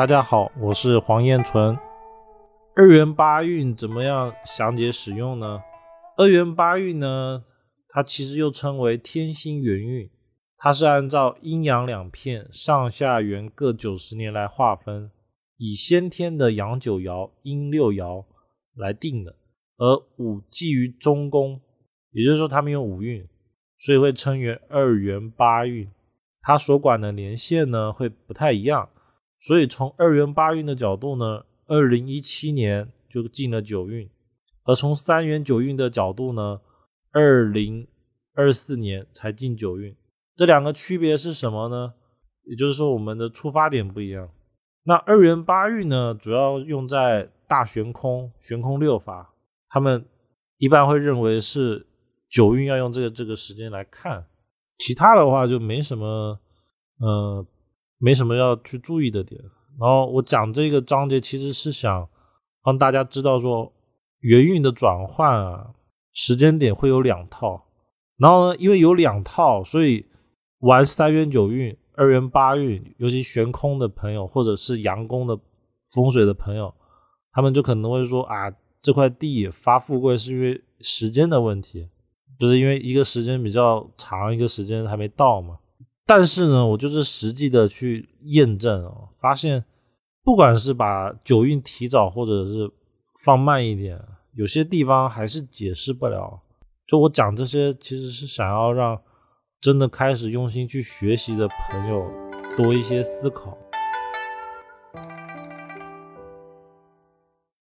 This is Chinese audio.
大家好，我是黄彦纯。二元八运怎么样详解使用呢？二元八运呢，它其实又称为天星元运，它是按照阴阳两片上下元各九十年来划分，以先天的阳九爻、阴六爻来定的。而五寄于中宫，也就是说他们有五运，所以会称为二元八运。它所管的年限呢会不太一样。所以从二元八运的角度呢，二零一七年就进了九运，而从三元九运的角度呢，二零二四年才进九运。这两个区别是什么呢？也就是说，我们的出发点不一样。那二元八运呢，主要用在大悬空、悬空六法，他们一般会认为是九运要用这个这个时间来看，其他的话就没什么，呃。没什么要去注意的点，然后我讲这个章节其实是想让大家知道说元运的转换啊，时间点会有两套，然后呢，因为有两套，所以玩三元九运、二元八运，尤其悬空的朋友或者是阳宫的风水的朋友，他们就可能会说啊，这块地发富贵是因为时间的问题，就是因为一个时间比较长，一个时间还没到嘛。但是呢，我就是实际的去验证啊，发现不管是把九运提早，或者是放慢一点，有些地方还是解释不了。就我讲这些，其实是想要让真的开始用心去学习的朋友多一些思考。